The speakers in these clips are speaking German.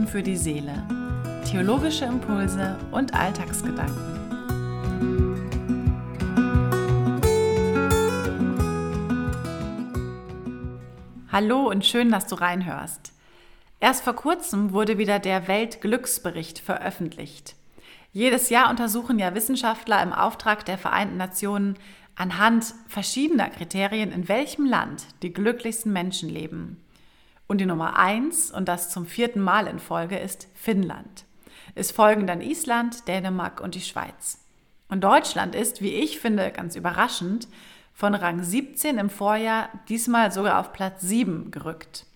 Minuten für die Seele. Theologische Impulse und Alltagsgedanken. Hallo und schön, dass du reinhörst. Erst vor kurzem wurde wieder der Weltglücksbericht veröffentlicht. Jedes Jahr untersuchen ja Wissenschaftler im Auftrag der Vereinten Nationen anhand verschiedener Kriterien, in welchem Land die glücklichsten Menschen leben. Und die Nummer eins, und das zum vierten Mal in Folge, ist Finnland. Es folgen dann Island, Dänemark und die Schweiz. Und Deutschland ist, wie ich finde, ganz überraschend, von Rang 17 im Vorjahr diesmal sogar auf Platz 7 gerückt.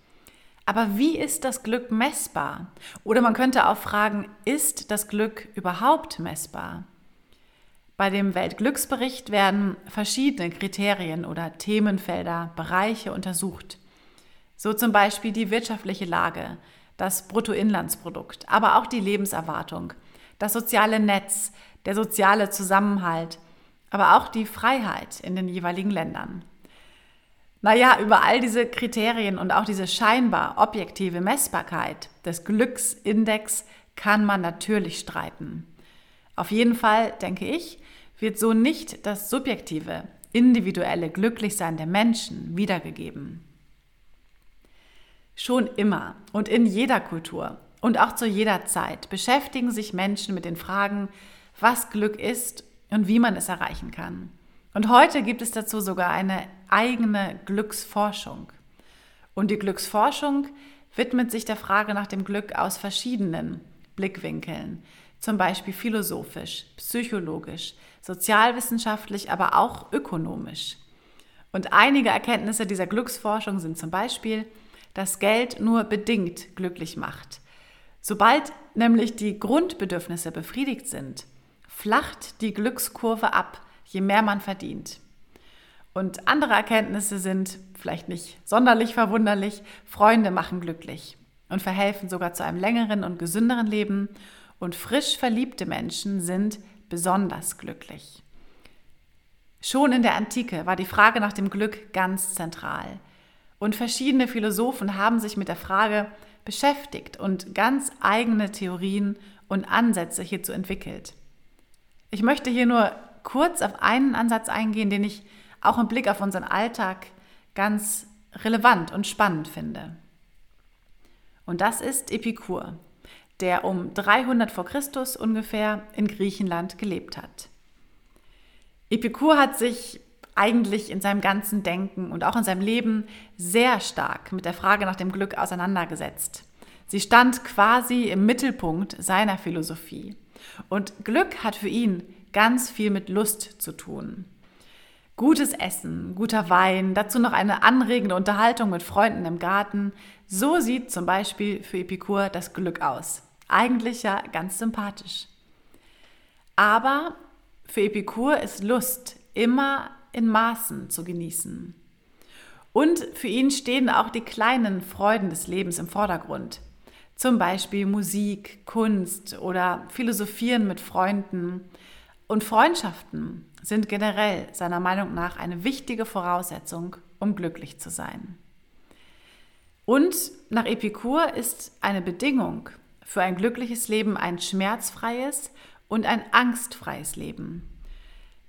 Aber wie ist das Glück messbar? Oder man könnte auch fragen, ist das Glück überhaupt messbar? Bei dem Weltglücksbericht werden verschiedene Kriterien oder Themenfelder, Bereiche untersucht. So zum Beispiel die wirtschaftliche Lage, das Bruttoinlandsprodukt, aber auch die Lebenserwartung, das soziale Netz, der soziale Zusammenhalt, aber auch die Freiheit in den jeweiligen Ländern. Naja, über all diese Kriterien und auch diese scheinbar objektive Messbarkeit des Glücksindex kann man natürlich streiten. Auf jeden Fall, denke ich, wird so nicht das subjektive, individuelle Glücklichsein der Menschen wiedergegeben. Schon immer und in jeder Kultur und auch zu jeder Zeit beschäftigen sich Menschen mit den Fragen, was Glück ist und wie man es erreichen kann. Und heute gibt es dazu sogar eine eigene Glücksforschung. Und die Glücksforschung widmet sich der Frage nach dem Glück aus verschiedenen Blickwinkeln, zum Beispiel philosophisch, psychologisch, sozialwissenschaftlich, aber auch ökonomisch. Und einige Erkenntnisse dieser Glücksforschung sind zum Beispiel, dass Geld nur bedingt glücklich macht. Sobald nämlich die Grundbedürfnisse befriedigt sind, flacht die Glückskurve ab, je mehr man verdient. Und andere Erkenntnisse sind, vielleicht nicht sonderlich verwunderlich, Freunde machen glücklich und verhelfen sogar zu einem längeren und gesünderen Leben und frisch verliebte Menschen sind besonders glücklich. Schon in der Antike war die Frage nach dem Glück ganz zentral. Und verschiedene Philosophen haben sich mit der Frage beschäftigt und ganz eigene Theorien und Ansätze hierzu entwickelt. Ich möchte hier nur kurz auf einen Ansatz eingehen, den ich auch im Blick auf unseren Alltag ganz relevant und spannend finde. Und das ist Epikur, der um 300 vor Christus ungefähr in Griechenland gelebt hat. Epikur hat sich eigentlich in seinem ganzen Denken und auch in seinem Leben sehr stark mit der Frage nach dem Glück auseinandergesetzt. Sie stand quasi im Mittelpunkt seiner Philosophie. Und Glück hat für ihn ganz viel mit Lust zu tun. Gutes Essen, guter Wein, dazu noch eine anregende Unterhaltung mit Freunden im Garten. So sieht zum Beispiel für Epikur das Glück aus. Eigentlich ja ganz sympathisch. Aber für Epikur ist Lust immer in Maßen zu genießen. Und für ihn stehen auch die kleinen Freuden des Lebens im Vordergrund. Zum Beispiel Musik, Kunst oder Philosophieren mit Freunden. Und Freundschaften sind generell seiner Meinung nach eine wichtige Voraussetzung, um glücklich zu sein. Und nach Epikur ist eine Bedingung für ein glückliches Leben ein schmerzfreies und ein angstfreies Leben.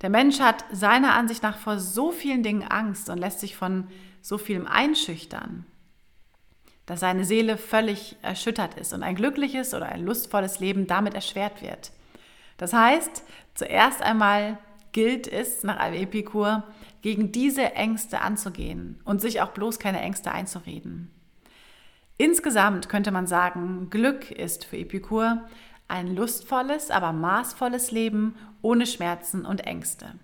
Der Mensch hat seiner Ansicht nach vor so vielen Dingen Angst und lässt sich von so vielem einschüchtern, dass seine Seele völlig erschüttert ist und ein glückliches oder ein lustvolles Leben damit erschwert wird. Das heißt, zuerst einmal gilt es nach einem Epikur, gegen diese Ängste anzugehen und sich auch bloß keine Ängste einzureden. Insgesamt könnte man sagen, Glück ist für Epikur ein lustvolles, aber maßvolles Leben ohne Schmerzen und Ängste.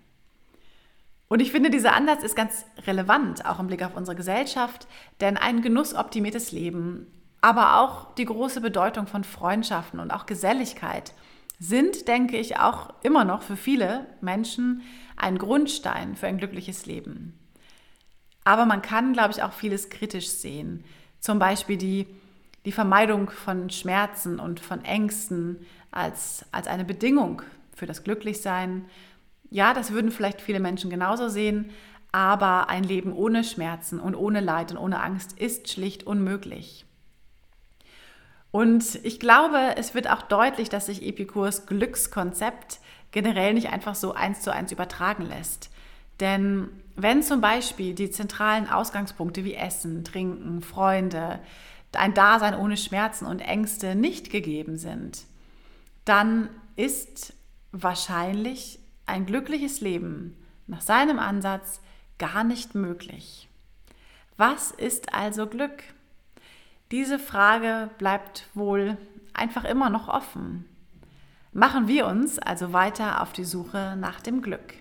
Und ich finde, dieser Ansatz ist ganz relevant, auch im Blick auf unsere Gesellschaft, denn ein genussoptimiertes Leben, aber auch die große Bedeutung von Freundschaften und auch Geselligkeit sind, denke ich, auch immer noch für viele Menschen ein Grundstein für ein glückliches Leben. Aber man kann, glaube ich, auch vieles kritisch sehen. Zum Beispiel die die Vermeidung von Schmerzen und von Ängsten als, als eine Bedingung für das Glücklichsein. Ja, das würden vielleicht viele Menschen genauso sehen, aber ein Leben ohne Schmerzen und ohne Leid und ohne Angst ist schlicht unmöglich. Und ich glaube, es wird auch deutlich, dass sich Epikurs Glückskonzept generell nicht einfach so eins zu eins übertragen lässt. Denn wenn zum Beispiel die zentralen Ausgangspunkte wie Essen, Trinken, Freunde, ein Dasein ohne Schmerzen und Ängste nicht gegeben sind, dann ist wahrscheinlich ein glückliches Leben nach seinem Ansatz gar nicht möglich. Was ist also Glück? Diese Frage bleibt wohl einfach immer noch offen. Machen wir uns also weiter auf die Suche nach dem Glück.